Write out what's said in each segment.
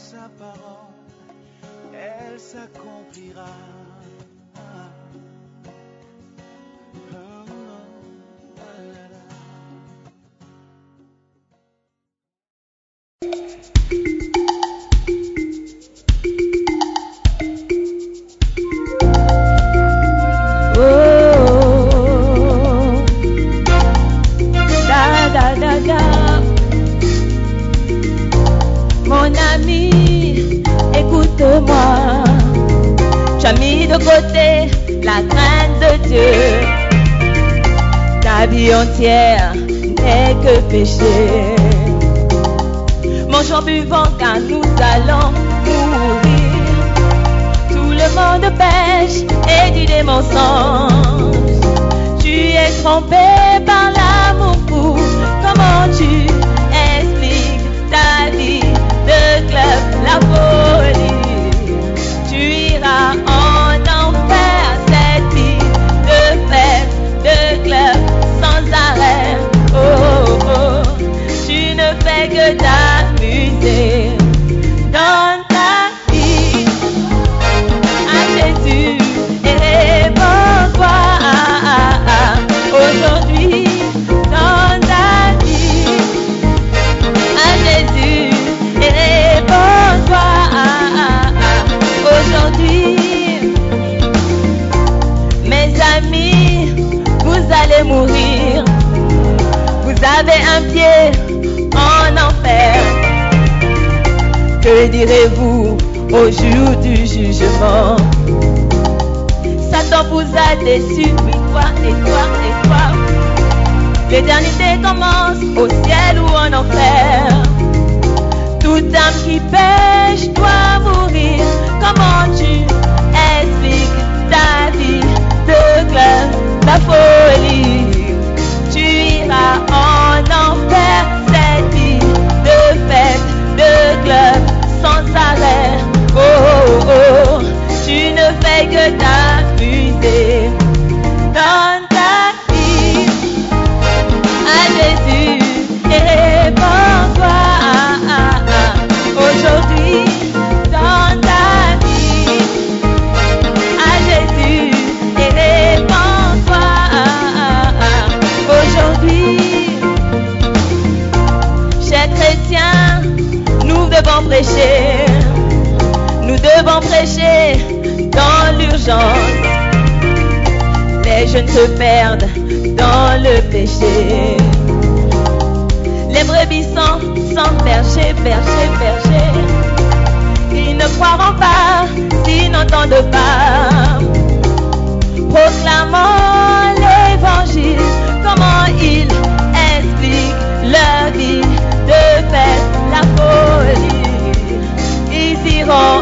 Sa parole, elle s'accomplira. Oh, oh. Oh, da da da da. Côté la crainte de Dieu. Ta vie entière n'est que péché. Mangeons, buvons, car nous allons mourir. Tout le monde pêche et dit des mensonges. Tu es trompé par l'amour fou. Comment tu expliques ta vie de club, la folie? Tu iras que t'amuser. Dans ta vie, à Jésus et réponds-toi aujourd'hui dans ta vie? À Jésus et réponds-toi aujourd'hui? Mes amis, vous allez mourir. Vous avez un pied Que direz-vous au jour du jugement? Satan vous a déçu, toi et toi. L'éternité commence au ciel ou en enfer. L'urgence les jeunes se perdent dans le péché. Les brebis sont sans berger, berger, berger. Ils ne croiront pas s'ils n'entendent pas. Proclamons l'évangile, comment ils expliquent leur vie de fête, la folie. Ils iront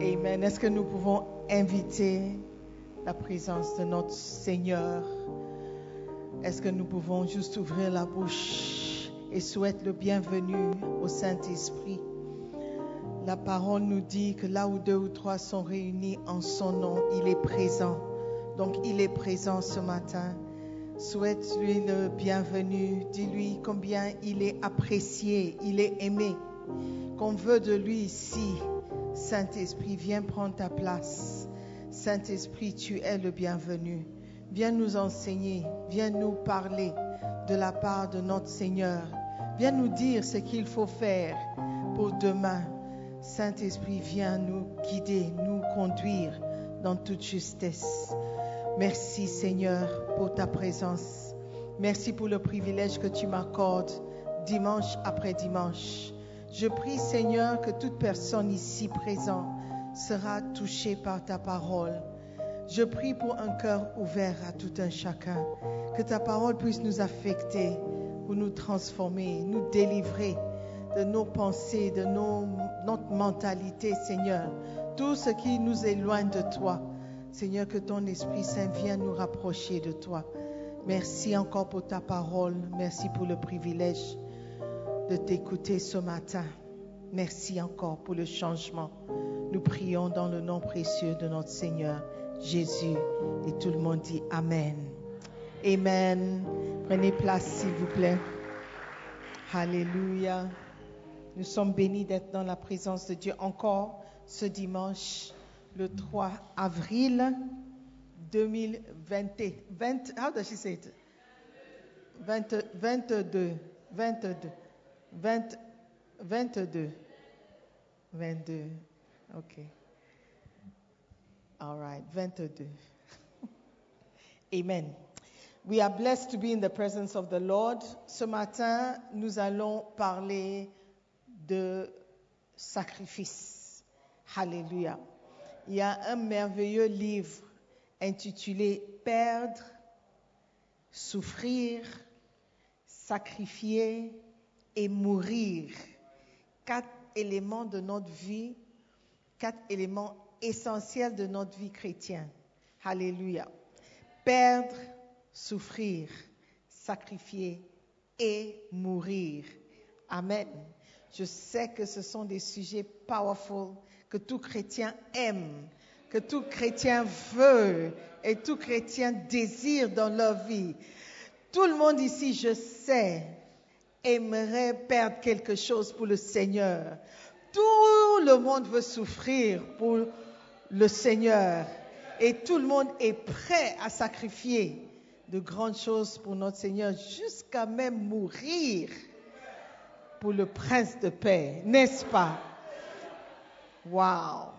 Amen. Est-ce que nous pouvons inviter la présence de notre Seigneur? Est-ce que nous pouvons juste ouvrir la bouche et souhaiter le bienvenu au Saint-Esprit? La parole nous dit que là où deux ou trois sont réunis en son nom, il est présent. Donc il est présent ce matin. Souhaite-lui le bienvenu. Dis-lui combien il est apprécié, il est aimé. Qu'on veut de lui ici. Saint-Esprit, viens prendre ta place. Saint-Esprit, tu es le bienvenu. Viens nous enseigner, viens nous parler de la part de notre Seigneur. Viens nous dire ce qu'il faut faire pour demain. Saint-Esprit, viens nous guider, nous conduire dans toute justesse. Merci Seigneur pour ta présence. Merci pour le privilège que tu m'accordes dimanche après dimanche. Je prie Seigneur que toute personne ici présente sera touchée par ta parole. Je prie pour un cœur ouvert à tout un chacun. Que ta parole puisse nous affecter, pour nous transformer, nous délivrer de nos pensées, de notre mentalité, Seigneur. Tout ce qui nous éloigne de toi. Seigneur, que ton Esprit Saint vienne nous rapprocher de toi. Merci encore pour ta parole. Merci pour le privilège de t'écouter ce matin. Merci encore pour le changement. Nous prions dans le nom précieux de notre Seigneur Jésus. Et tout le monde dit Amen. Amen. Prenez place, s'il vous plaît. Alléluia. Nous sommes bénis d'être dans la présence de Dieu encore ce dimanche, le 3 avril 2020. 20, how does she say it? 20, 22. 22. 20, 22. 22. OK. All right. 22. Amen. We are blessed to be in the presence of the Lord. Ce matin, nous allons parler de sacrifice. Alléluia. Il y a un merveilleux livre intitulé Perdre, souffrir, sacrifier et mourir. Quatre éléments de notre vie, quatre éléments essentiels de notre vie chrétienne. Alléluia. Perdre, souffrir, sacrifier et mourir. Amen. Je sais que ce sont des sujets powerful que tout chrétien aime, que tout chrétien veut et tout chrétien désire dans leur vie. Tout le monde ici, je sais, aimerait perdre quelque chose pour le Seigneur. Tout le monde veut souffrir pour le Seigneur. Et tout le monde est prêt à sacrifier de grandes choses pour notre Seigneur, jusqu'à même mourir pour le prince de paix, n'est-ce pas? Wow!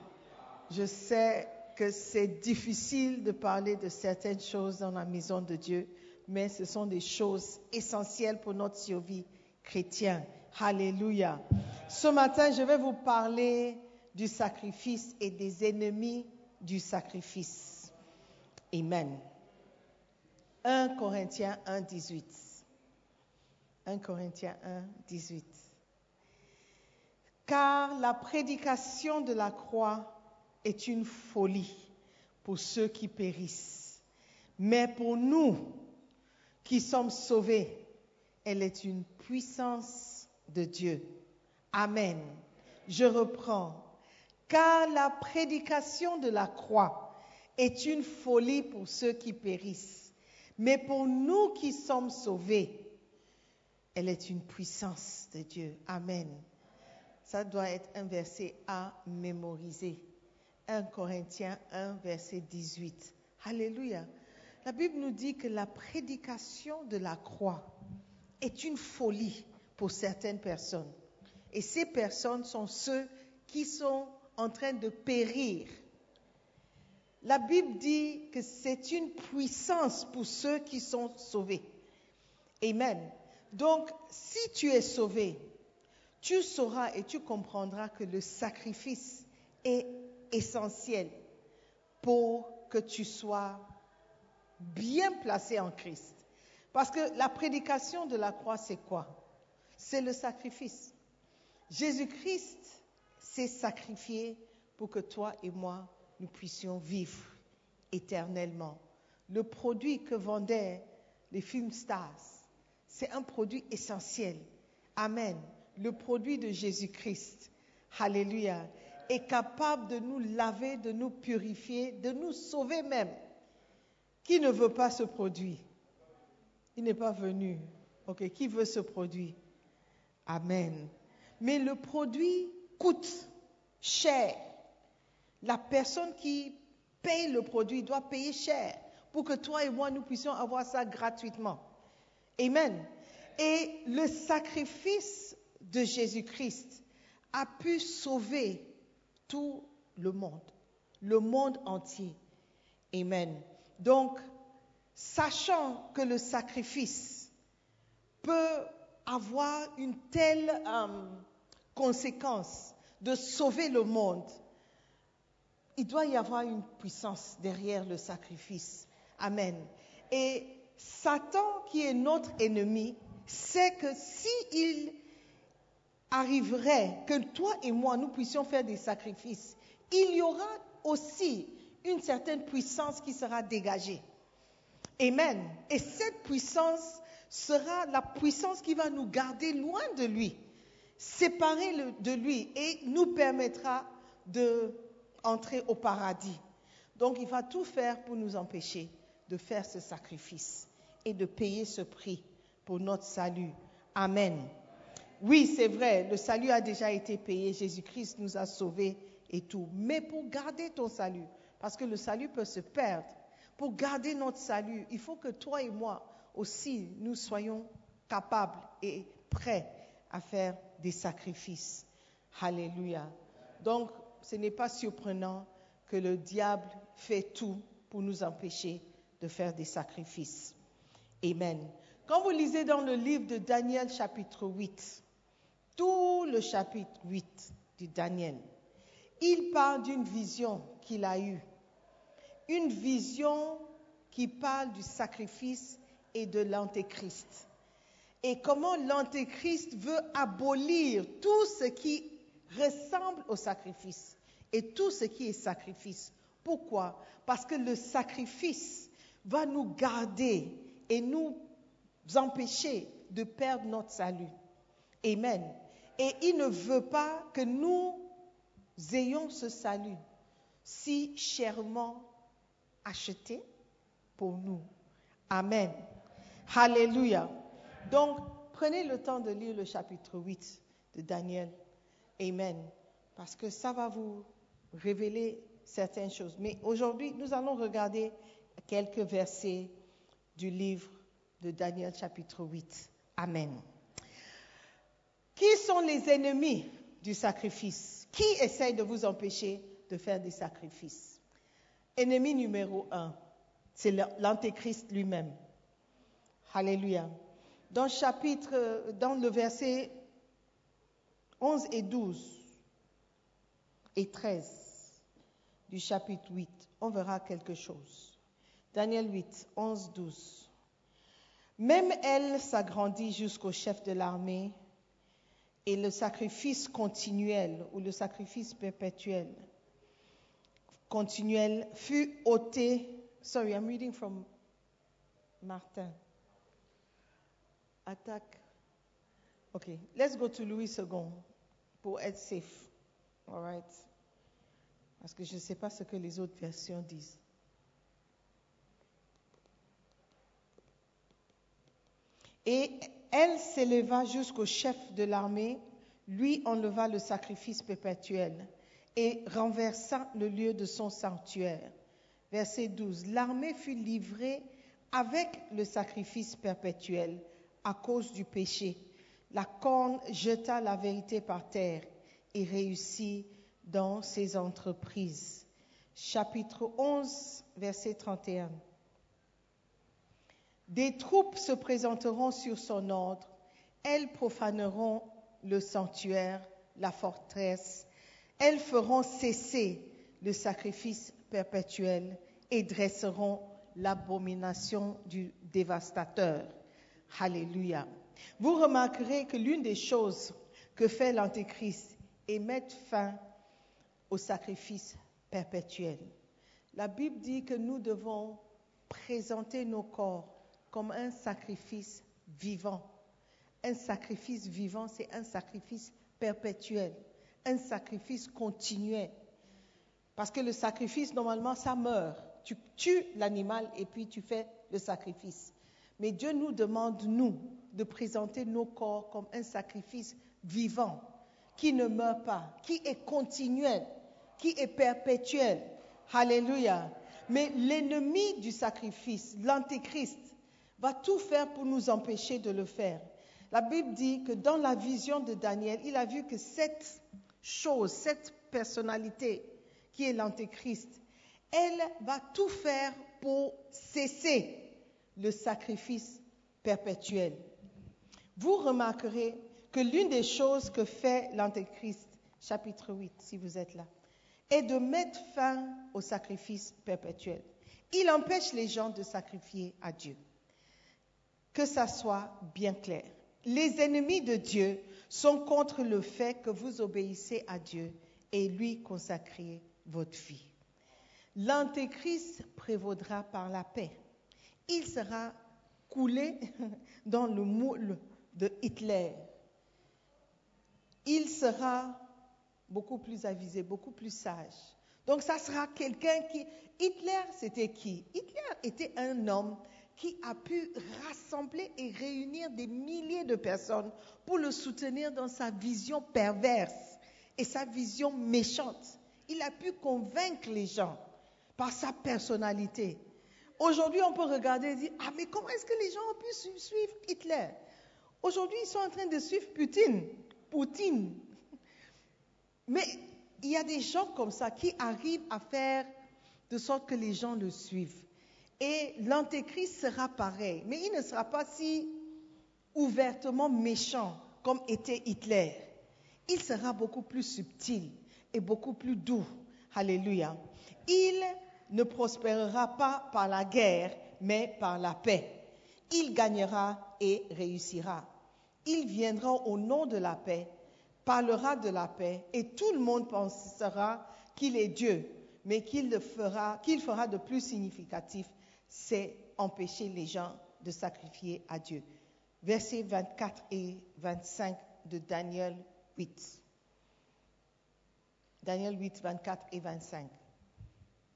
Je sais que c'est difficile de parler de certaines choses dans la maison de Dieu, mais ce sont des choses essentielles pour notre survie chrétienne. Alléluia. Ce matin, je vais vous parler du sacrifice et des ennemis du sacrifice. Amen. 1 Corinthiens 1, 18. 1 Corinthiens 1, 18. Car la prédication de la croix est une folie pour ceux qui périssent. Mais pour nous qui sommes sauvés, elle est une puissance de Dieu. Amen. Je reprends. Car la prédication de la croix est une folie pour ceux qui périssent. Mais pour nous qui sommes sauvés, elle est une puissance de Dieu. Amen. Ça doit être un verset à mémoriser. 1 Corinthiens 1, verset 18. Alléluia. La Bible nous dit que la prédication de la croix est une folie pour certaines personnes. Et ces personnes sont ceux qui sont en train de périr. La Bible dit que c'est une puissance pour ceux qui sont sauvés. Amen. Donc, si tu es sauvé, tu sauras et tu comprendras que le sacrifice est essentiel pour que tu sois bien placé en Christ. Parce que la prédication de la croix, c'est quoi? C'est le sacrifice. Jésus-Christ s'est sacrifié pour que toi et moi, nous puissions vivre éternellement. Le produit que vendaient les films stars, c'est un produit essentiel. Amen. Le produit de Jésus-Christ. Alléluia. Est capable de nous laver, de nous purifier, de nous sauver même. Qui ne veut pas ce produit? Il n'est pas venu. Ok, qui veut ce produit? Amen. Mais le produit coûte cher. La personne qui paye le produit doit payer cher pour que toi et moi, nous puissions avoir ça gratuitement. Amen. Et le sacrifice de Jésus-Christ a pu sauver tout le monde, le monde entier. Amen. Donc, sachant que le sacrifice peut avoir une telle euh, conséquence de sauver le monde, il doit y avoir une puissance derrière le sacrifice. Amen. Et Satan, qui est notre ennemi, sait que s'il arriverait que toi et moi, nous puissions faire des sacrifices, il y aura aussi une certaine puissance qui sera dégagée. Amen. Et cette puissance sera la puissance qui va nous garder loin de lui, séparés de lui et nous permettra d'entrer au paradis. Donc il va tout faire pour nous empêcher de faire ce sacrifice et de payer ce prix pour notre salut. Amen. Oui, c'est vrai, le salut a déjà été payé, Jésus-Christ nous a sauvés et tout. Mais pour garder ton salut, parce que le salut peut se perdre, pour garder notre salut, il faut que toi et moi aussi, nous soyons capables et prêts à faire des sacrifices. Alléluia. Donc, ce n'est pas surprenant que le diable fait tout pour nous empêcher de faire des sacrifices. Amen. Quand vous lisez dans le livre de Daniel chapitre 8, tout le chapitre 8 de Daniel, il parle d'une vision qu'il a eue. Une vision qui parle du sacrifice et de l'antéchrist. Et comment l'antéchrist veut abolir tout ce qui ressemble au sacrifice et tout ce qui est sacrifice. Pourquoi? Parce que le sacrifice va nous garder et nous empêcher de perdre notre salut. Amen. Et il ne veut pas que nous ayons ce salut si chèrement acheté pour nous. Amen. Alléluia. Donc, prenez le temps de lire le chapitre 8 de Daniel. Amen. Parce que ça va vous révéler certaines choses. Mais aujourd'hui, nous allons regarder quelques versets du livre de Daniel chapitre 8. Amen. Qui sont les ennemis du sacrifice? Qui essaye de vous empêcher de faire des sacrifices? Ennemi numéro un, c'est l'antéchrist lui-même. Alléluia. Dans chapitre, dans le verset 11 et 12 et 13 du chapitre 8, on verra quelque chose. Daniel 8, 11, 12. Même elle s'agrandit jusqu'au chef de l'armée et le sacrifice continuel ou le sacrifice perpétuel continuel fut ôté. Sorry, I'm reading from Martin. Attaque. OK, let's go to Louis II pour être safe. All right. Parce que je ne sais pas ce que les autres versions disent. Et elle s'éleva jusqu'au chef de l'armée, lui enleva le sacrifice perpétuel et renversa le lieu de son sanctuaire. Verset 12. L'armée fut livrée avec le sacrifice perpétuel à cause du péché. La corne jeta la vérité par terre et réussit dans ses entreprises. Chapitre 11, verset 31. Des troupes se présenteront sur son ordre, elles profaneront le sanctuaire, la forteresse, elles feront cesser le sacrifice perpétuel et dresseront l'abomination du dévastateur. Alléluia. Vous remarquerez que l'une des choses que fait l'Antéchrist est mettre fin au sacrifice perpétuel. La Bible dit que nous devons présenter nos corps comme un sacrifice vivant. Un sacrifice vivant, c'est un sacrifice perpétuel, un sacrifice continuel. Parce que le sacrifice, normalement, ça meurt. Tu tues l'animal et puis tu fais le sacrifice. Mais Dieu nous demande, nous, de présenter nos corps comme un sacrifice vivant, qui ne meurt pas, qui est continuel, qui est perpétuel. Alléluia. Mais l'ennemi du sacrifice, l'antéchrist, va tout faire pour nous empêcher de le faire. La Bible dit que dans la vision de Daniel, il a vu que cette chose, cette personnalité qui est l'antéchrist, elle va tout faire pour cesser le sacrifice perpétuel. Vous remarquerez que l'une des choses que fait l'antéchrist, chapitre 8, si vous êtes là, est de mettre fin au sacrifice perpétuel. Il empêche les gens de sacrifier à Dieu. Que ça soit bien clair. Les ennemis de Dieu sont contre le fait que vous obéissez à Dieu et lui consacrez votre vie. L'antéchrist prévaudra par la paix. Il sera coulé dans le moule de Hitler. Il sera beaucoup plus avisé, beaucoup plus sage. Donc ça sera quelqu'un qui... Hitler, c'était qui? Hitler était un homme qui a pu rassembler et réunir des milliers de personnes pour le soutenir dans sa vision perverse et sa vision méchante. Il a pu convaincre les gens par sa personnalité. Aujourd'hui, on peut regarder et dire, ah mais comment est-ce que les gens ont pu suivre Hitler? Aujourd'hui, ils sont en train de suivre Poutine. Poutine. Mais il y a des gens comme ça qui arrivent à faire de sorte que les gens le suivent. Et l'antéchrist sera pareil, mais il ne sera pas si ouvertement méchant comme était Hitler. Il sera beaucoup plus subtil et beaucoup plus doux. Alléluia. Il ne prospérera pas par la guerre, mais par la paix. Il gagnera et réussira. Il viendra au nom de la paix, parlera de la paix, et tout le monde pensera qu'il est Dieu, mais qu'il fera, qu'il fera de plus significatif, c'est empêcher les gens de sacrifier à Dieu. Versets 24 et 25 de Daniel 8. Daniel 8, 24 et 25.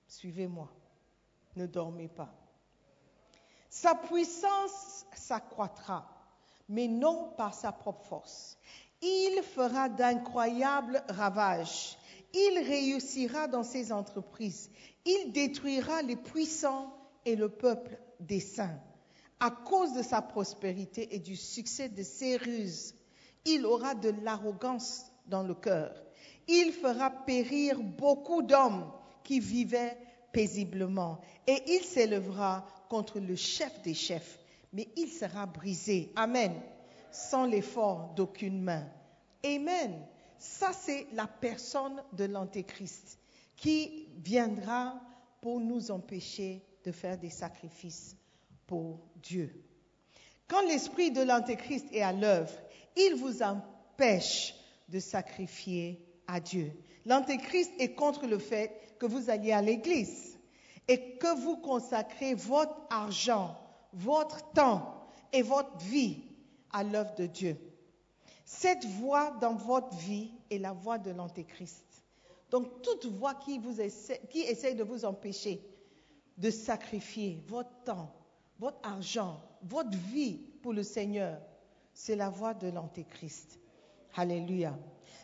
Suivez-moi. Ne dormez pas. Sa puissance s'accroîtra, mais non par sa propre force. Il fera d'incroyables ravages. Il réussira dans ses entreprises. Il détruira les puissants et le peuple des saints. À cause de sa prospérité et du succès de ses ruses, il aura de l'arrogance dans le cœur. Il fera périr beaucoup d'hommes qui vivaient paisiblement. Et il s'élèvera contre le chef des chefs, mais il sera brisé. Amen. Sans l'effort d'aucune main. Amen. Ça, c'est la personne de l'Antéchrist qui viendra pour nous empêcher de faire des sacrifices pour Dieu. Quand l'esprit de l'Antéchrist est à l'œuvre, il vous empêche de sacrifier à Dieu. L'Antéchrist est contre le fait que vous alliez à l'église et que vous consacrez votre argent, votre temps et votre vie à l'œuvre de Dieu. Cette voix dans votre vie est la voix de l'Antéchrist. Donc toute voix qui, vous de vous empêcher de sacrifier votre temps, votre argent, votre vie pour le Seigneur, c'est la voix de l'Antéchrist. Alléluia.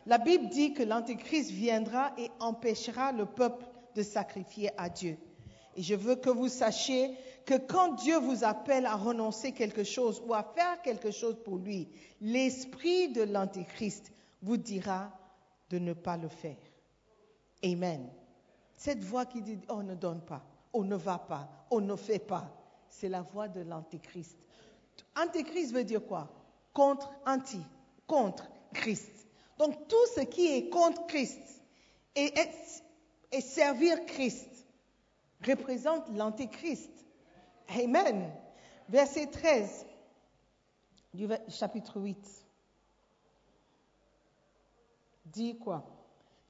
La Bible dit que l'Antéchrist viendra et empêchera le peuple de sacrifier à Dieu. Et je veux que vous sachiez que quand Dieu vous appelle à renoncer quelque chose ou à faire quelque chose pour lui, l'esprit de l'Antéchrist vous dira de ne pas le faire. Amen. Cette voix qui dit on ne donne pas, on ne va pas, on ne fait pas, c'est la voix de l'Antéchrist. Antéchrist veut dire quoi? Contre, anti, contre Christ. Donc tout ce qui est contre Christ et, et servir Christ représente l'Antéchrist. Amen. Verset 13 du chapitre 8 dit quoi?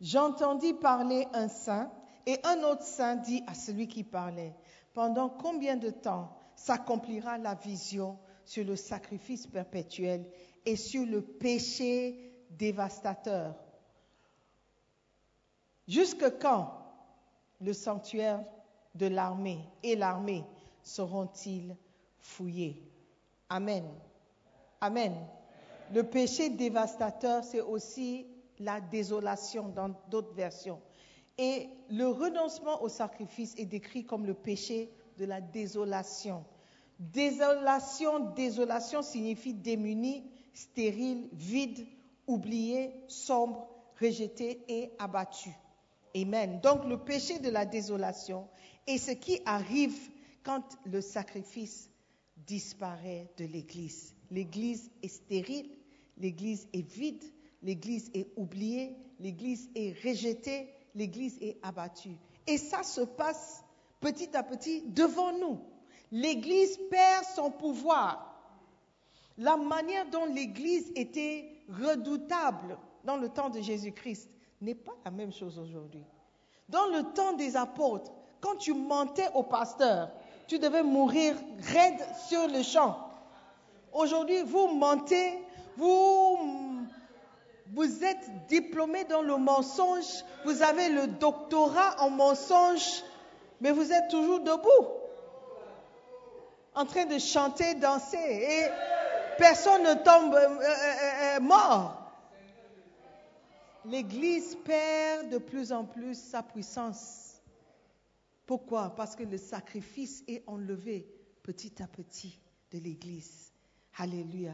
J'entendis parler un saint et un autre saint dit à celui qui parlait, pendant combien de temps s'accomplira la vision sur le sacrifice perpétuel et sur le péché dévastateur? Jusque quand le sanctuaire de l'armée et l'armée seront-ils fouillés? Amen. Amen. Le péché dévastateur, c'est aussi la désolation dans d'autres versions. Et le renoncement au sacrifice est décrit comme le péché de la désolation. Désolation, désolation signifie démuni, stérile, vide, oublié, sombre, rejeté et abattu. Amen. Donc le péché de la désolation est ce qui arrive quand le sacrifice disparaît de l'Église. L'Église est stérile, l'Église est vide, l'Église est oubliée, l'Église est rejetée, l'Église est abattue. Et ça se passe petit à petit devant nous. L'Église perd son pouvoir. La manière dont l'Église était redoutable dans le temps de Jésus-Christ n'est pas la même chose aujourd'hui. Dans le temps des apôtres, quand tu mentais au pasteur, tu devais mourir raide sur le champ. Aujourd'hui, vous mentez, vous, vous êtes diplômé dans le mensonge, vous avez le doctorat en mensonge, mais vous êtes toujours debout, en train de chanter, danser, et personne ne tombe euh, euh, euh, mort. L'Église perd de plus en plus sa puissance. Pourquoi? Parce que le sacrifice est enlevé petit à petit de l'Église. Alléluia.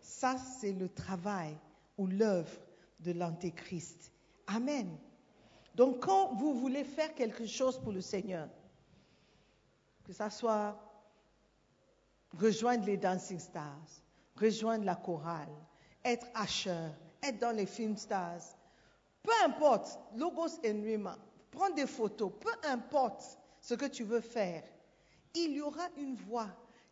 Ça, c'est le travail ou l'œuvre de l'Antéchrist. Amen. Donc, quand vous voulez faire quelque chose pour le Seigneur, que ce soit rejoindre les Dancing Stars, rejoindre la chorale, être usher, être dans les film stars, peu importe, Logos Enrima, prends des photos, peu importe ce que tu veux faire, il y aura une voix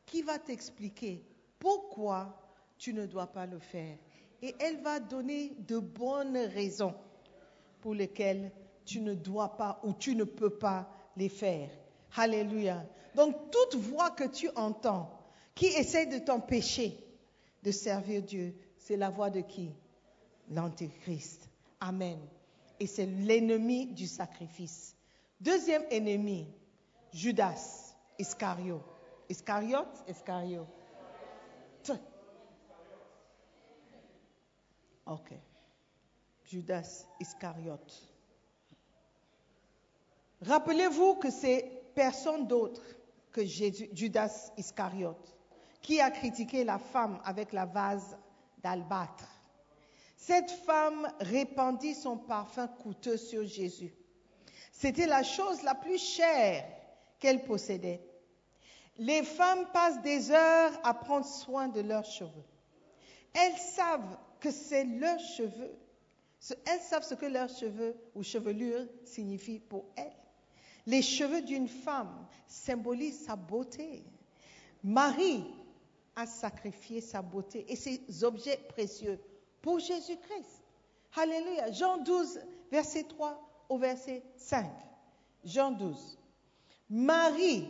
qui va t'expliquer pourquoi tu ne dois pas le faire. Et elle va donner de bonnes raisons pour lesquelles tu ne dois pas ou tu ne peux pas les faire. Alléluia. Donc toute voix que tu entends qui essaie de t'empêcher de servir Dieu, c'est la voix de qui? L'Antéchrist. Amen. Et c'est l'ennemi du sacrifice. Deuxième ennemi, Judas Iscario. Iscariote Iscariote. Ok. Judas Iscariote. Rappelez-vous que c'est personne d'autre que Jésus- Judas Iscariote qui a critiqué la femme avec la vase d'albâtre. Cette femme répandit son parfum coûteux sur Jésus. C'était la chose la plus chère qu'elle possédait. Les femmes passent des heures à prendre soin de leurs cheveux. Elles savent que c'est leurs cheveux. Elles savent ce que leurs cheveux ou chevelure signifie pour elles. Les cheveux d'une femme symbolisent sa beauté. Marie a sacrifié sa beauté et ses objets précieux pour Jésus-Christ. Alléluia. Jean 12, verset 3 au verset 5. Jean 12. Marie,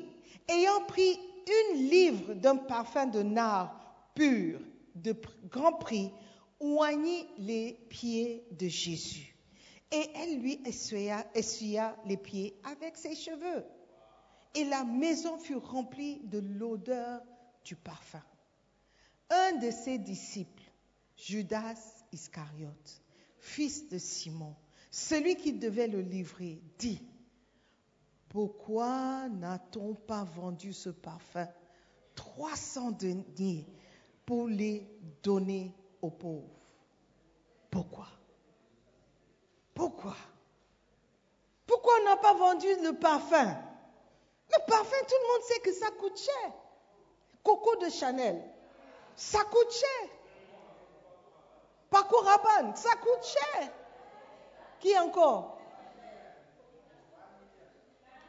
ayant pris une livre d'un parfum de nard pur de grand prix, oignit les pieds de Jésus. Et elle lui essuya, essuya les pieds avec ses cheveux. Et la maison fut remplie de l'odeur du parfum. Un de ses disciples, Judas Iscariote, fils de Simon, celui qui devait le livrer, dit, pourquoi n'a-t-on pas vendu ce parfum 300 deniers pour les donner aux pauvres Pourquoi? Pourquoi? Pourquoi on n'a pas vendu le parfum? Le parfum, tout le monde sait que ça coûte cher. Coco de Chanel, ça coûte cher. Paco Rabanne, ça coûte cher. Qui encore?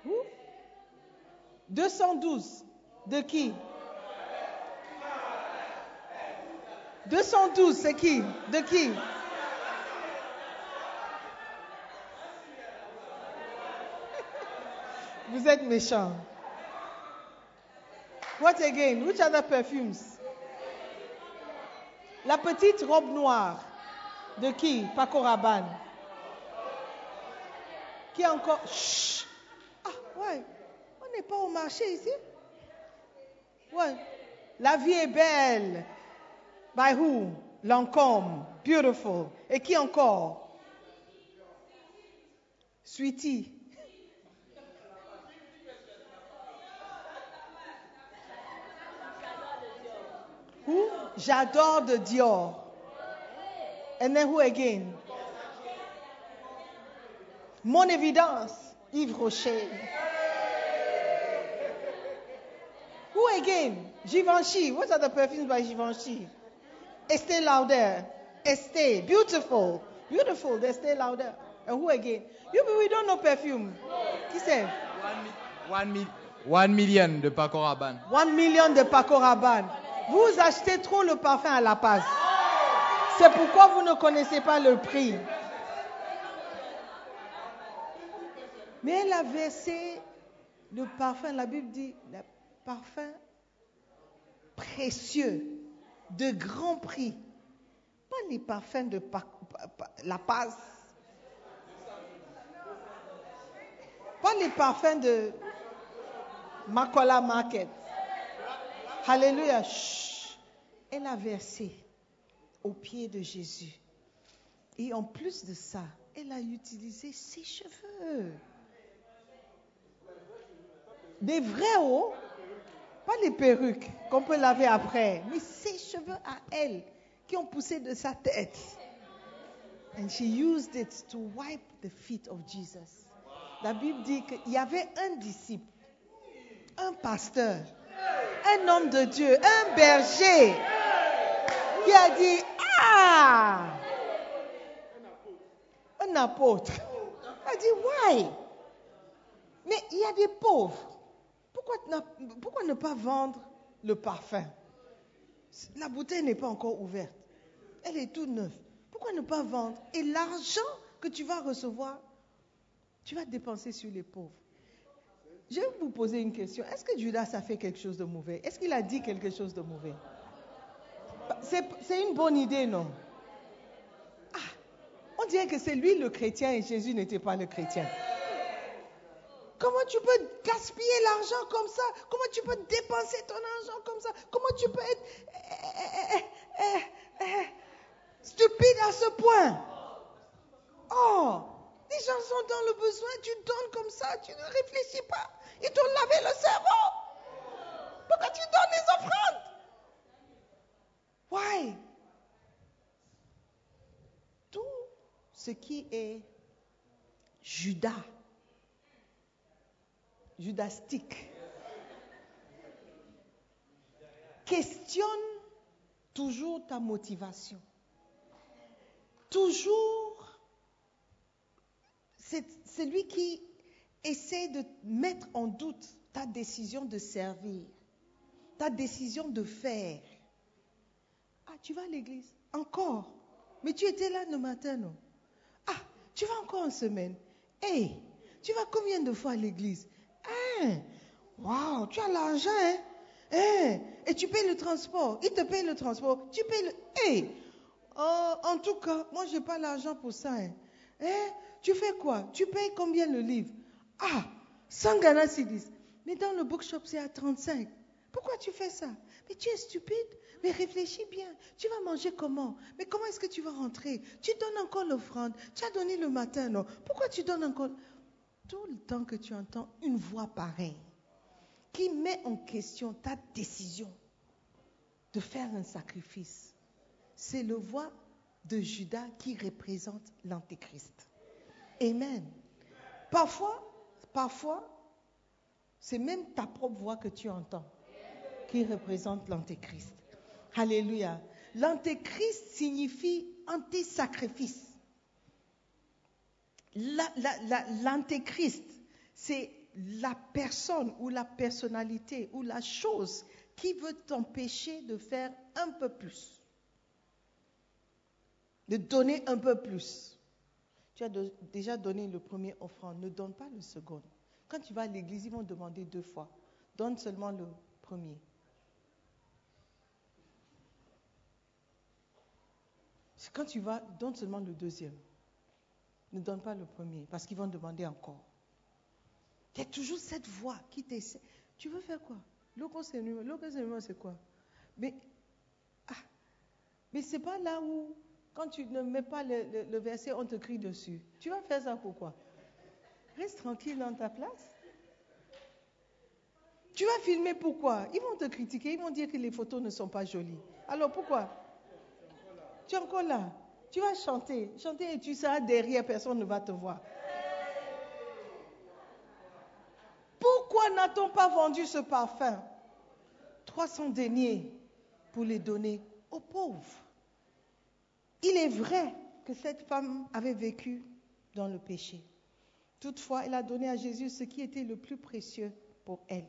Où 212. De qui? 212, c'est qui? De qui? Vous êtes méchants. What again? Which other perfumes? La petite robe noire. De qui? Paco Rabanne. Qui encore? Chut. Ah, ouais. On n'est pas au marché ici? Ouais. La vie est belle. By who? Lancôme. Beautiful. Et qui encore? Sweetie. Who? J'adore de Dior. And then who again? Mon évidence, Yves Rocher. Who again? Givenchy. What are the perfumes by Givenchy? Estee Lauder. Estee. Beautiful. Beautiful. Estee Lauder. And who again? You, we don't know perfume. Qui c'est? One, mi- one mi- one million de Paco Rabanne. One million de Paco Rabanne. Vous achetez trop le parfum à la passe. C'est pourquoi vous ne connaissez pas le prix. Mais elle a versé le parfum, la Bible dit, le parfum précieux, de grand prix. Pas les parfums de La Paz. Pas les parfums de Makola Market. Alléluia. Elle a versé au pied de Jésus. Et en plus de ça, elle a utilisé ses cheveux. Des vrais hauts, pas les perruques qu'on peut laver après, mais ses cheveux à elle qui ont poussé de sa tête. And she used it to wipe the feet of Jesus. La Bible dit qu'il y avait un disciple, un pasteur, un homme de Dieu, un berger, qui a dit, ah, un apôtre. Il a dit, why? Mais il y a des pauvres. Pourquoi, ne pas vendre le parfum? La bouteille n'est pas encore ouverte. Elle est toute neuve. Pourquoi ne pas vendre? Et l'argent que tu vas recevoir, tu vas dépenser sur les pauvres. Je vais vous poser une question. Est-ce que Judas a fait quelque chose de mauvais? Est-ce qu'il a dit quelque chose de mauvais? C'est c'est une bonne idée, non? Ah, On dirait que c'est lui le chrétien et Jésus n'était pas le chrétien. Comment tu peux gaspiller l'argent comme ça? Comment tu peux dépenser ton argent comme ça? Comment tu peux être eh, eh, eh, stupide à ce point? Oh, les gens sont dans le besoin, tu donnes comme ça, tu ne réfléchis pas. Ils t'ont lavé le cerveau. Pourquoi tu donnes les offrandes? Why? Tout ce qui est Judas, judastique, questionne toujours ta motivation. Toujours, c'est celui qui essaie de mettre en doute ta décision de servir, ta décision de faire. Ah, tu vas à l'église Encore? Mais tu étais là le matin, non? Ah, tu vas encore en semaine? Hé, tu vas combien de fois à l'église? Hein? Waouh, tu as l'argent, hein? Hein? Et tu payes le transport. Il te paye le transport. Tu payes le. Hé oh, En tout cas, moi, je n'ai pas l'argent pour ça. Hein. Hein? Tu fais quoi? Tu payes combien le livre? Ah, 100 Ghana Cedis. Mais dans le bookshop, c'est à 35. Pourquoi tu fais ça? Mais tu es stupide. Mais réfléchis bien. Tu vas manger comment? Mais comment est-ce que tu vas rentrer? Tu donnes encore l'offrande. Tu as donné le matin, non? Pourquoi tu donnes encore Tout le temps que tu entends une voix pareille qui met en question ta décision de faire un sacrifice, c'est le voix de Judas qui représente l'Antéchrist. Amen. Parfois, parfois, c'est même ta propre voix que tu entends qui représente l'Antéchrist. Alléluia. L'Antéchrist signifie anti-sacrifice. L'Antéchrist, c'est la personne ou la personnalité ou la chose qui veut t'empêcher de faire un peu plus, de donner un peu plus. Tu as déjà donné le premier offrande, ne donne pas le second. Quand tu vas à l'église, ils vont demander deux fois. Donne seulement le premier. Quand tu vas, donne seulement le deuxième. Ne donne pas le premier, parce qu'ils vont demander encore. Il y a toujours cette voix qui t'essaie. Tu veux faire quoi? L'enseignement, c'est quoi? Mais, ah, mais ce n'est pas là où, quand tu ne mets pas le, le, verset, on te crie dessus. Tu vas faire ça pourquoi Reste tranquille dans ta place. Tu vas filmer pourquoi? Ils vont te critiquer, ils vont dire que les photos ne sont pas jolies. Alors pourquoi? Tu es encore là. Tu vas chanter, chanter et tu seras derrière, personne ne va te voir. Pourquoi n'a-t-on pas vendu ce parfum? 300 deniers pour les donner aux pauvres. Il est vrai que cette femme avait vécu dans le péché. Toutefois, elle a donné à Jésus ce qui était le plus précieux pour elle.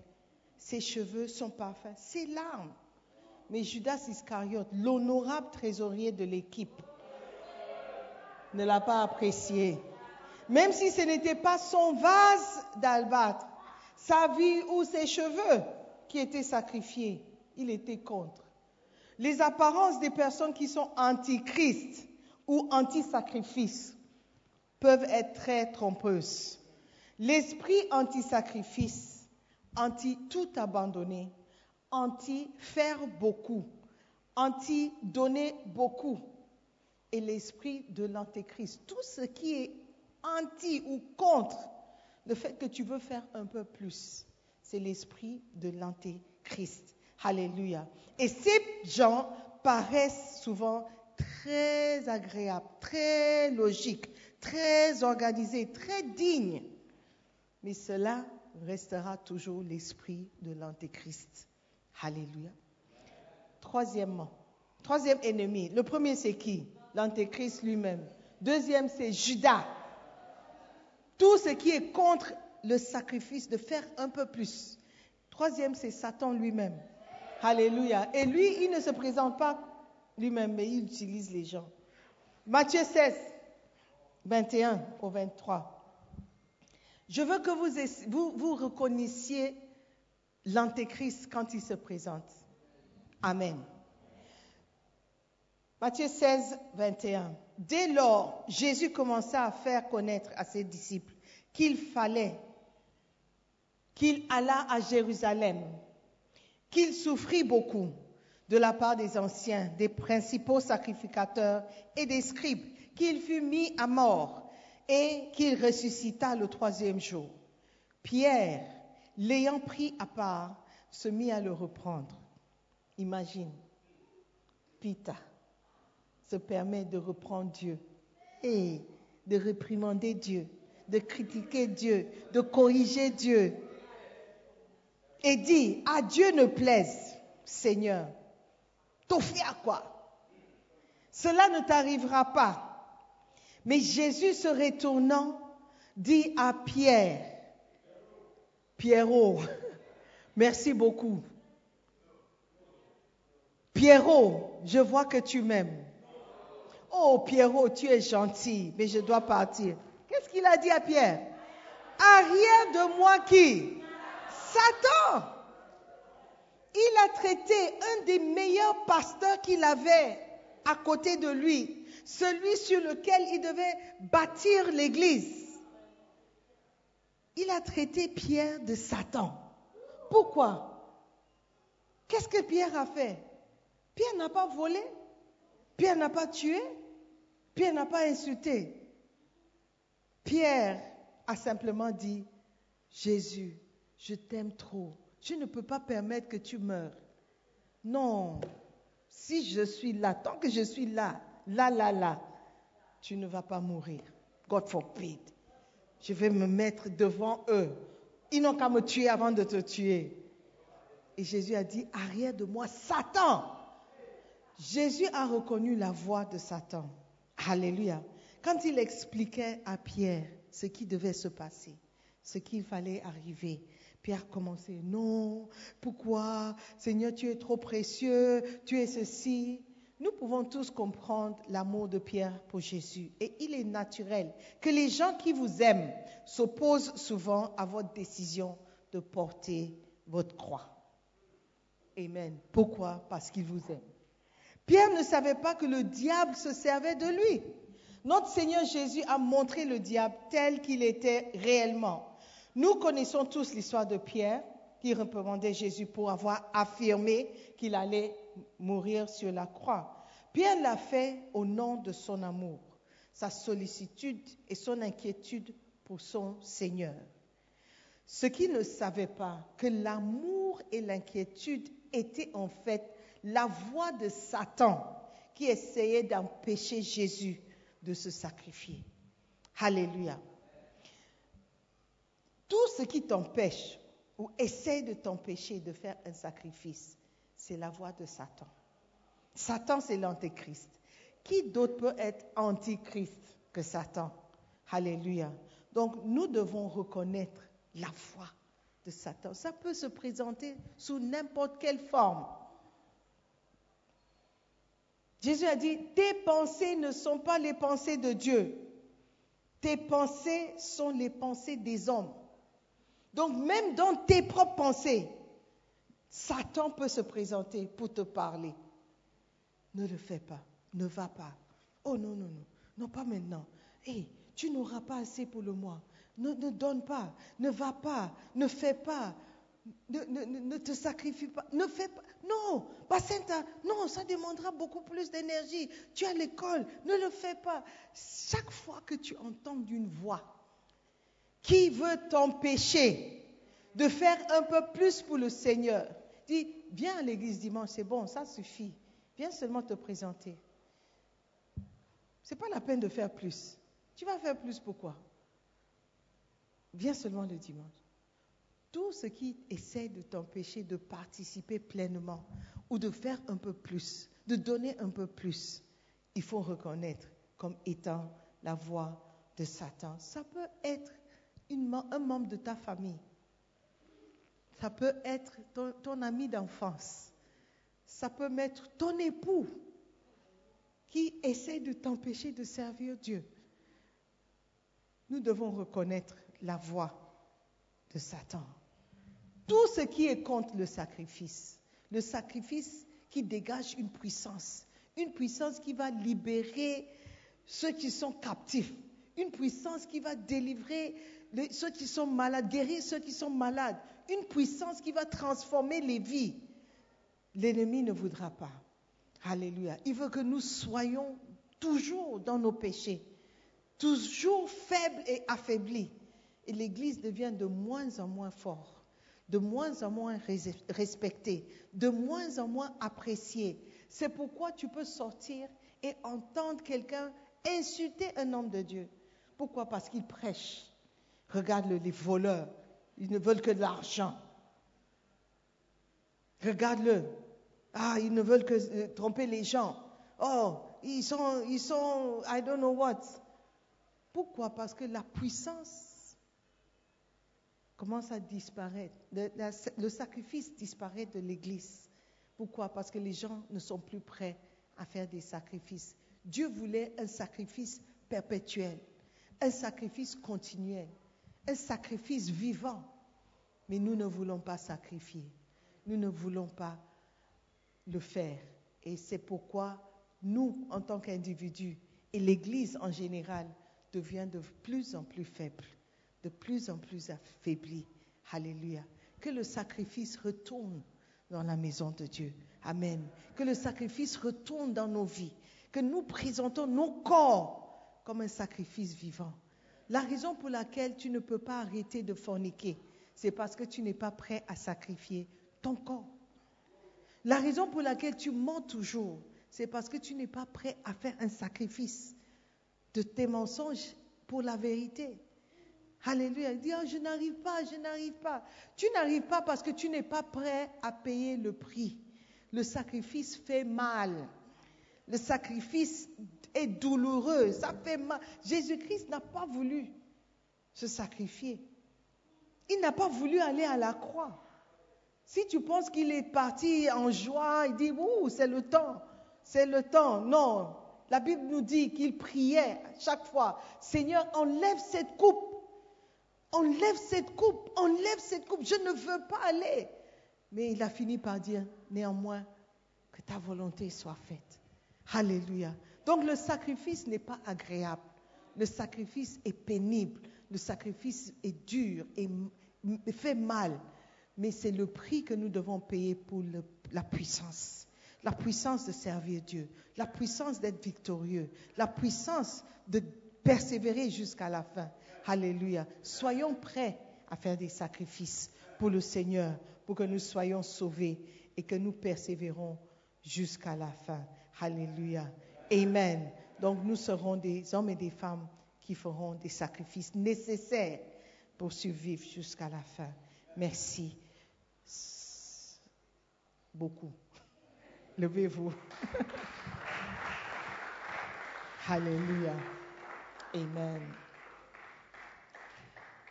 Ses cheveux, son parfum, ses larmes. Mais Judas Iscariote, l'honorable trésorier de l'équipe, ne l'a pas apprécié. Même si ce n'était pas son vase d'albâtre, sa vie ou ses cheveux qui étaient sacrifiés, il était contre. Les apparences des personnes qui sont anti-Christ ou anti-sacrifice peuvent être très trompeuses. L'esprit anti-sacrifice, anti-tout abandonner, anti-faire beaucoup, anti-donner beaucoup, et l'esprit de l'antéchrist. Tout ce qui est anti ou contre le fait que tu veux faire un peu plus, c'est l'esprit de l'antéchrist. Alléluia. Et ces gens paraissent souvent très agréables, très logiques, très organisés, très dignes. Mais cela restera toujours l'esprit de l'antéchrist. Alléluia. Troisièmement, troisième ennemi. Le premier, c'est qui? L'antéchrist lui-même. Deuxième, c'est Judas. Tout ce qui est contre le sacrifice, de faire un peu plus. Troisième, c'est Satan lui-même. Alléluia. Et lui, il ne se présente pas lui-même, mais il utilise les gens. Matthieu 16, 21 au 23. Je veux que vous, vous, reconnaissiez l'antéchrist quand il se présente. Amen. Matthieu 16, 21. Dès lors, Jésus commença à faire connaître à ses disciples qu'il fallait qu'il allât à Jérusalem qu'il souffrit beaucoup de la part des anciens, des principaux sacrificateurs et des scribes, qu'il fut mis à mort et qu'il ressuscita le troisième jour. Pierre, l'ayant pris à part, se mit à le reprendre. Imagine, Peter se permet de reprendre Dieu et de réprimander Dieu, de critiquer Dieu, de corriger Dieu. Et dit, à Dieu ne plaise, Seigneur, à quoi? Cela ne t'arrivera pas. Mais Jésus se retournant, dit à Pierre, Pierrot, merci beaucoup. Pierrot, je vois que tu m'aimes. Oh Pierrot, tu es gentil, mais je dois partir. Qu'est-ce qu'il a dit à Pierre? Arrière de moi qui Satan. Il a traité un des meilleurs pasteurs qu'il avait à côté de lui, celui sur lequel il devait bâtir l'église. Il a traité Pierre de Satan. Pourquoi? Qu'est-ce que Pierre a fait? Pierre n'a pas volé, Pierre n'a pas tué, Pierre n'a pas insulté. Pierre a simplement dit, Jésus, je t'aime trop. Je ne peux pas permettre que tu meurs. Non, si je suis là, tant que je suis là, là, là, là, tu ne vas pas mourir. God forbid. Je vais me mettre devant eux. Ils n'ont qu'à me tuer avant de te tuer. Et Jésus a dit, arrière de moi, Satan. Jésus a reconnu la voix de Satan. Alléluia. Quand il expliquait à Pierre ce qui devait se passer, ce qu'il fallait arriver, Pierre commençait, non, pourquoi Seigneur, tu es trop précieux, tu es ceci. Nous pouvons tous comprendre l'amour de Pierre pour Jésus. Et il est naturel que les gens qui vous aiment s'opposent souvent à votre décision de porter votre croix. Amen. Pourquoi? Parce qu'ils vous aiment. Pierre ne savait pas que le diable se servait de lui. Notre Seigneur Jésus a montré le diable tel qu'il était réellement. Nous connaissons tous l'histoire de Pierre qui reprimandait Jésus pour avoir affirmé qu'il allait mourir sur la croix. Pierre l'a fait au nom de son amour, sa sollicitude et son inquiétude pour son Seigneur. Ce qu'il ne savait pas, que l'amour et l'inquiétude étaient en fait la voix de Satan qui essayait d'empêcher Jésus de se sacrifier. Alléluia. Tout ce qui t'empêche ou essaie de t'empêcher de faire un sacrifice, c'est la voix de Satan. Satan, c'est l'antéchrist. Qui d'autre peut être antichrist que Satan? Alléluia. Donc, nous devons reconnaître la voix de Satan. Ça peut se présenter sous n'importe quelle forme. Jésus a dit, tes pensées ne sont pas les pensées de Dieu. Tes pensées sont les pensées des hommes. Donc même dans tes propres pensées, Satan peut se présenter pour te parler. Ne le fais pas, ne va pas. Oh non, non, non, non, pas maintenant. Tu n'auras pas assez pour le mois. Ne, donne pas, ne va pas, ne fais pas, ne, te sacrifie pas, ne fais pas. Non, Bacenta, non, ça demandera beaucoup plus d'énergie. Tu as l'école, ne le fais pas. Chaque fois que tu entends une voix, qui veut t'empêcher de faire un peu plus pour le Seigneur Dis, viens à l'église dimanche, c'est bon, ça suffit. Viens seulement te présenter. Ce n'est pas la peine de faire plus. Tu vas faire plus pourquoi? Viens seulement le dimanche. Tout ce qui essaie de t'empêcher de participer pleinement ou de faire un peu plus, de donner un peu plus, il faut reconnaître comme étant la voix de Satan. Ça peut être un membre de ta famille. Ça peut être ton, ami d'enfance. Ça peut être ton époux qui essaie de t'empêcher de servir Dieu. Nous devons reconnaître la voix de Satan. Tout ce qui est contre le sacrifice, le sacrifice qui dégage une puissance, une puissance qui va libérer ceux qui sont captifs, une puissance qui va délivrer ceux qui sont malades, guérir ceux qui sont malades. Une puissance qui va transformer les vies. l'ennemi ne voudra pas. Alléluia. Il veut que nous soyons toujours dans nos péchés, toujours faibles et affaiblis. Et l'Église devient de moins en moins forte, de moins en moins res- respectée, de moins en moins appréciée. C'est pourquoi tu peux sortir et entendre quelqu'un insulter un homme de Dieu. Pourquoi? Parce qu'il prêche. Regarde le- les voleurs. Ils ne veulent que de l'argent. Regarde-le. Ah, ils ne veulent que euh, tromper les gens. Oh, ils sont, ils sont, I don't know what. Pourquoi? Parce que la puissance commence à disparaître. Le, sacrifice disparaît de l'Église. Pourquoi? Parce que les gens ne sont plus prêts à faire des sacrifices. Dieu voulait un sacrifice perpétuel, un sacrifice continuel, un sacrifice vivant. Mais nous ne voulons pas sacrifier. Nous ne voulons pas le faire. Et c'est pourquoi nous, en tant qu'individus, et l'Église en général, devient de plus en plus faible, de plus en plus affaiblie. Alléluia. Que le sacrifice retourne dans la maison de Dieu. Amen. Que le sacrifice retourne dans nos vies. Que nous présentons nos corps comme un sacrifice vivant. La raison pour laquelle tu ne peux pas arrêter de forniquer, c'est parce que tu n'es pas prêt à sacrifier ton corps. La raison pour laquelle tu mens toujours, c'est parce que tu n'es pas prêt à faire un sacrifice de tes mensonges pour la vérité. Alléluia. Il dit, oh, je n'arrive pas, je n'arrive pas. Tu n'arrives pas parce que tu n'es pas prêt à payer le prix. Le sacrifice fait mal. Le sacrifice est douloureux. Ça fait mal. Jésus-Christ n'a pas voulu se sacrifier. Il n'a pas voulu aller à la croix. Si tu penses qu'il est parti en joie, il dit, ouh, c'est le temps, c'est le temps. Non, la Bible nous dit qu'il priait chaque fois, Seigneur, enlève cette coupe, enlève cette coupe, enlève cette coupe, je ne veux pas aller. Mais il a fini par dire, néanmoins, que ta volonté soit faite. Alléluia. Donc le sacrifice n'est pas agréable, le sacrifice est pénible, le sacrifice est dur et fait mal mais c'est le prix que nous devons payer pour la puissance. La puissance de servir Dieu, la puissance d'être victorieux, la puissance de persévérer jusqu'à la fin. Alléluia. Soyons prêts à faire des sacrifices pour le Seigneur, pour que nous soyons sauvés et que nous persévérons jusqu'à la fin. Alléluia. Amen. Donc nous serons des hommes et des femmes qui feront des sacrifices nécessaires pour survivre jusqu'à la fin. Merci. Beaucoup. Levez-vous. Alléluia. Amen.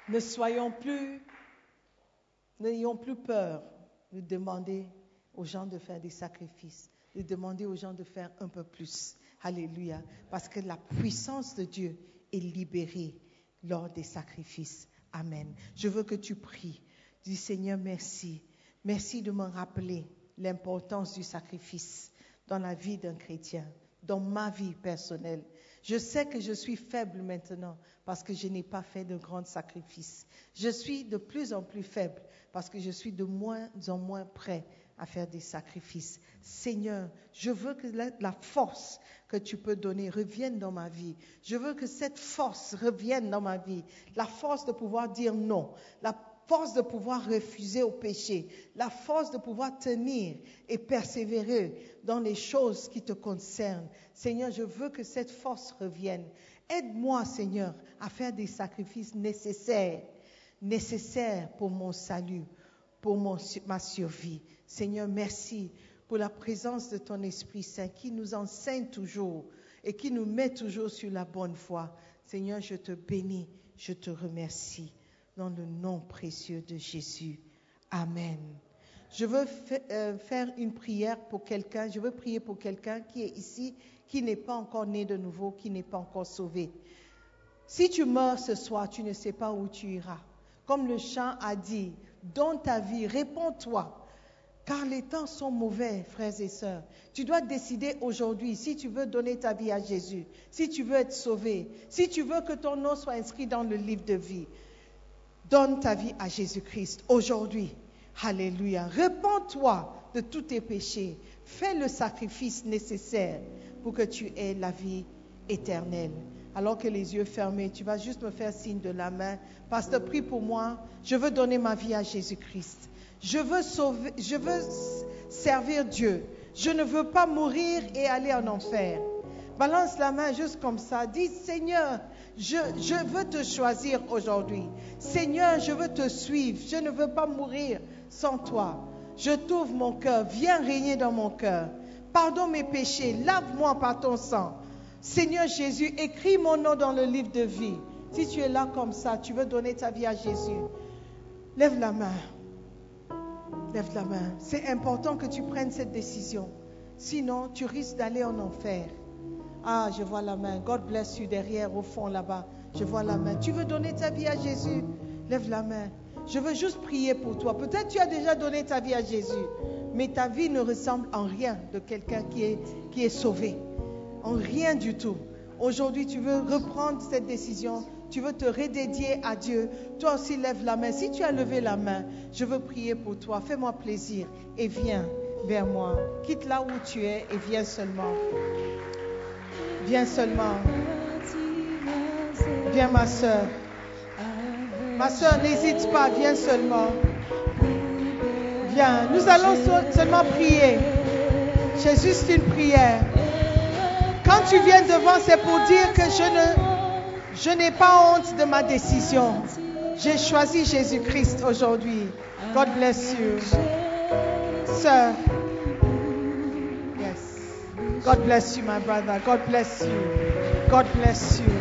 Ne soyons plus, n'ayons plus peur de demander aux gens de faire des sacrifices, de demander aux gens de faire un peu plus. Alléluia. Parce que la puissance de Dieu est libérée lors des sacrifices. Amen. Je veux que tu pries. Dis Seigneur, merci. Merci de me rappeler l'importance du sacrifice dans la vie d'un chrétien, dans ma vie personnelle. Je sais que je suis faible maintenant parce que je n'ai pas fait de grands sacrifices. Je suis de plus en plus faible parce que je suis de moins en moins prêt à faire des sacrifices. Seigneur, je veux que la, force que tu peux donner revienne dans ma vie. Je veux que cette force revienne dans ma vie. La force de pouvoir dire non. La force de pouvoir refuser au péché, la force de pouvoir tenir et persévérer dans les choses qui te concernent. Seigneur, je veux que cette force revienne. Aide-moi, Seigneur, à faire des sacrifices nécessaires, nécessaires pour mon salut, pour mon- ma survie. Seigneur, merci pour la présence de ton Esprit Saint qui nous enseigne toujours et qui nous met toujours sur la bonne voie. Seigneur, je te bénis, je te remercie dans le nom précieux de Jésus. Amen. Je veux euh, faire une prière pour quelqu'un. Je veux prier pour quelqu'un qui est ici, qui n'est pas encore né de nouveau, qui n'est pas encore sauvé. Si tu meurs ce soir, tu ne sais pas où tu iras. Comme le chant a dit, dans ta vie, réponds-toi. Car les temps sont mauvais, frères et sœurs. Tu dois décider aujourd'hui si tu veux donner ta vie à Jésus, si tu veux être sauvé, si tu veux que ton nom soit inscrit dans le livre de vie. Donne ta vie à Jésus-Christ aujourd'hui. Alléluia. Repends-toi de tous tes péchés. Fais le sacrifice nécessaire pour que tu aies la vie éternelle. Alors que les yeux fermés, tu vas juste me faire signe de la main. Pasteur, prie pour moi. Je veux donner ma vie à Jésus-Christ. Je veux je veux servir Dieu. Je ne veux pas mourir et aller en enfer. Balance la main juste comme ça. Dis, Seigneur, je, veux te choisir aujourd'hui. Seigneur, je veux te suivre. Je ne veux pas mourir sans toi. Je t'ouvre mon cœur. Viens régner dans mon cœur. Pardonne mes péchés. Lave-moi par ton sang. Seigneur Jésus, écris mon nom dans le livre de vie. Si tu es là comme ça, tu veux donner ta vie à Jésus, lève la main. Lève la main. C'est important que tu prennes cette décision. Sinon, tu risques d'aller en enfer. Ah, je vois la main. God bless you derrière, au fond là-bas. Je vois la main. Tu veux donner ta vie à Jésus? Lève la main. Je veux juste prier pour toi. Peut-être tu as déjà donné ta vie à Jésus, mais ta vie ne ressemble en rien de quelqu'un qui est, qui est sauvé. En rien du tout. Aujourd'hui, tu veux reprendre cette décision. Tu veux te redédier à Dieu. Toi aussi, lève la main. Si tu as levé la main, je veux prier pour toi. Fais-moi plaisir et viens vers moi. Quitte là où tu es et viens seulement. Viens seulement. Viens, ma soeur. Ma soeur, n'hésite pas. Viens seulement. Viens. Nous allons seulement prier. C'est juste une prière. Quand tu viens devant, c'est pour dire que je je n'ai pas honte de ma décision. J'ai choisi Jésus-Christ aujourd'hui. God bless you. Sir. God bless you, my brother. God bless you. God bless you.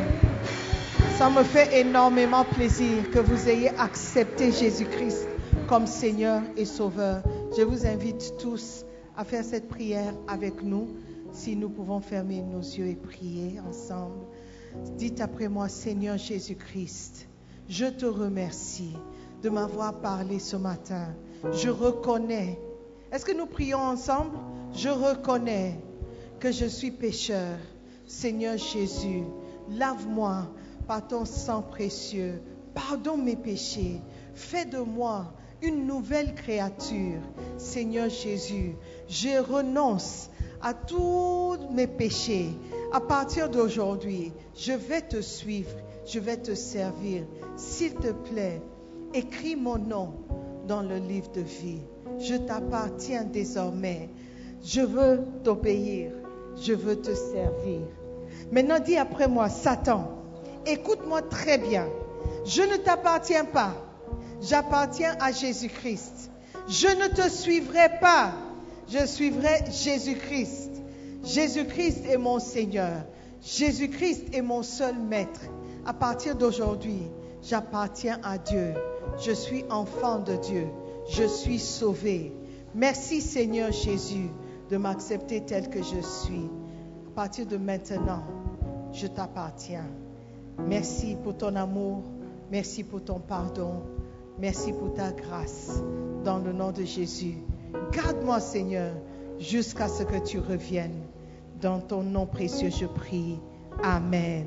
Ça me fait énormément plaisir que vous ayez accepté Jésus-Christ comme Seigneur et Sauveur. Je vous invite tous à faire cette prière avec nous. Si nous pouvons fermer nos yeux et prier ensemble. Dites après moi, Seigneur Jésus-Christ, je te remercie de m'avoir parlé ce matin. Je reconnais. Est-ce que nous prions ensemble? Je reconnais que je suis pécheur. Seigneur Jésus, lave-moi par ton sang précieux. Pardonne mes péchés. Fais de moi une nouvelle créature. Seigneur Jésus, je renonce à tous mes péchés. À partir d'aujourd'hui, je vais te suivre, je vais te servir. S'il te plaît, écris mon nom dans le livre de vie. Je t'appartiens désormais. Je veux t'obéir. Je veux te servir. Maintenant, dis après moi, Satan, écoute-moi très bien. Je ne t'appartiens pas. J'appartiens à Jésus-Christ. Je ne te suivrai pas je suivrai Jésus-Christ. Jésus-Christ est mon Seigneur. Jésus-Christ est mon seul maître. À partir d'aujourd'hui, j'appartiens à Dieu. Je suis enfant de Dieu. Je suis sauvé. Merci Seigneur Jésus de m'accepter tel que je suis. À partir de maintenant, je t'appartiens. Merci pour ton amour. Merci pour ton pardon. Merci pour ta grâce. Dans le nom de Jésus. Garde-moi, Seigneur, jusqu'à ce que tu reviennes. Dans ton nom précieux, je prie. Amen.